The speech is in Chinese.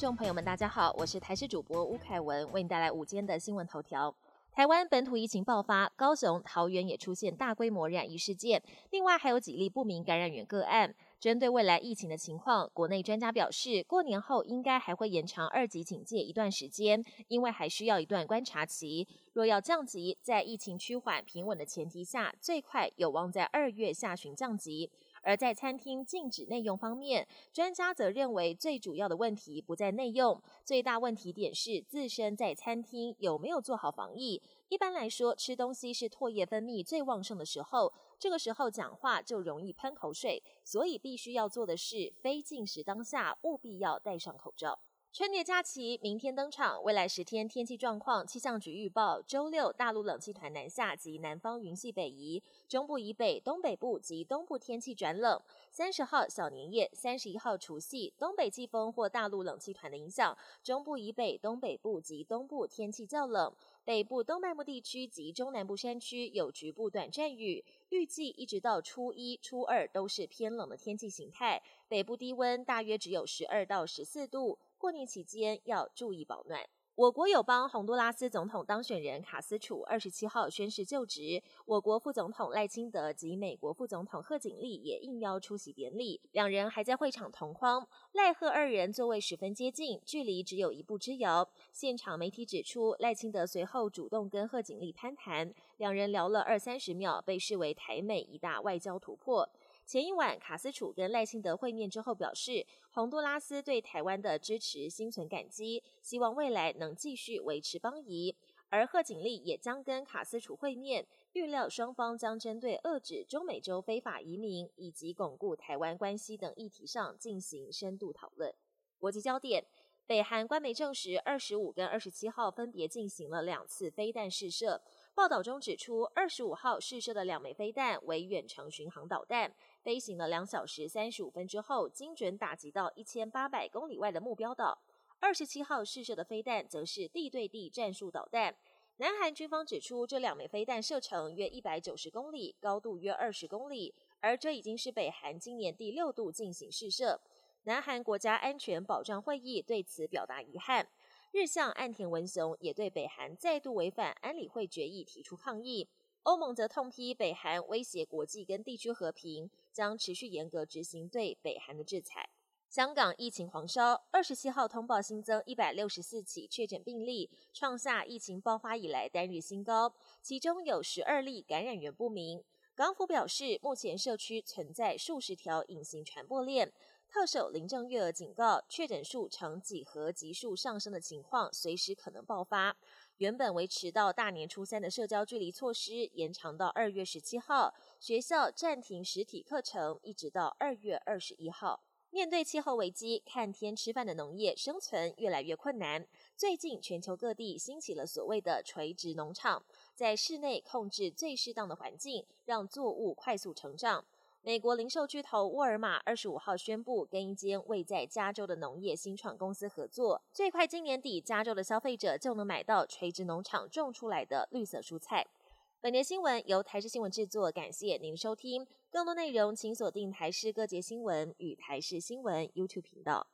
众朋友们，大家好，我是台视主播吴凯文，为你带来午间的新闻头条。台湾本土疫情爆发，高雄、桃园也出现大规模染疫事件，另外还有几例不明感染源个案。针对未来疫情的情况，国内专家表示，过年后应该还会延长二级警戒一段时间，因为还需要一段观察期。若要降级，在疫情趋缓平稳的前提下，最快有望在二月下旬降级。而在餐厅禁止内用方面，专家则认为最主要的问题不在内用，最大问题点是自身在餐厅有没有做好防疫。一般来说，吃东西是唾液分泌最旺盛的时候，这个时候讲话就容易喷口水，所以必须要做的是，非进食当下务必要戴上口罩。春节假期明天登场，未来十天天气状况，气象局预报：周六大陆冷气团南下及南方云系北移，中部以北、东北部及东部天气转冷。三十号小年夜，三十一号除夕，东北季风或大陆冷气团的影响，中部以北、东北部及东部天气较冷，北部东半部地区及中南部山区有局部短暂雨。预计一直到初一、初二都是偏冷的天气形态，北部低温大约只有十二到十四度。过年期间要注意保暖。我国友邦洪都拉斯总统当选人卡斯楚二十七号宣誓就职，我国副总统赖清德及美国副总统贺锦丽也应邀出席典礼，两人还在会场同框。赖贺二人座位十分接近，距离只有一步之遥。现场媒体指出，赖清德随后主动跟贺锦丽攀谈，两人聊了二三十秒，被视为台美一大外交突破。前一晚，卡斯楚跟赖清德会面之后表示，洪都拉斯对台湾的支持心存感激，希望未来能继续维持邦谊。而贺锦丽也将跟卡斯楚会面，预料双方将针对遏制中美洲非法移民以及巩固台湾关系等议题上进行深度讨论。国际焦点。北韩官媒证实，二十五跟二十七号分别进行了两次飞弹试射。报道中指出，二十五号试射的两枚飞弹为远程巡航导弹，飞行了两小时三十五分之后，精准打击到一千八百公里外的目标岛。二十七号试射的飞弹则是地对地战术导弹。南韩军方指出，这两枚飞弹射程约一百九十公里，高度约二十公里，而这已经是北韩今年第六度进行试射。南韩国家安全保障会议对此表达遗憾，日向岸田文雄也对北韩再度违反安理会决议提出抗议。欧盟则痛批北韩威胁国际跟地区和平，将持续严格执行对北韩的制裁。香港疫情狂烧，二十七号通报新增一百六十四起确诊病例，创下疫情爆发以来单日新高，其中有十二例感染源不明。港府表示，目前社区存在数十条隐形传播链。特首林郑月娥警告，确诊数呈几何级数上升的情况，随时可能爆发。原本维持到大年初三的社交距离措施，延长到二月十七号。学校暂停实体课程，一直到二月二十一号。面对气候危机，看天吃饭的农业生存越来越困难。最近，全球各地兴起了所谓的垂直农场，在室内控制最适当的环境，让作物快速成长。美国零售巨头沃尔玛二十五号宣布，跟一间位在加州的农业新创公司合作，最快今年底，加州的消费者就能买到垂直农场种出来的绿色蔬菜。本节新闻由台视新闻制作，感谢您收听。更多内容请锁定台视各节新闻与台视新闻 YouTube 频道。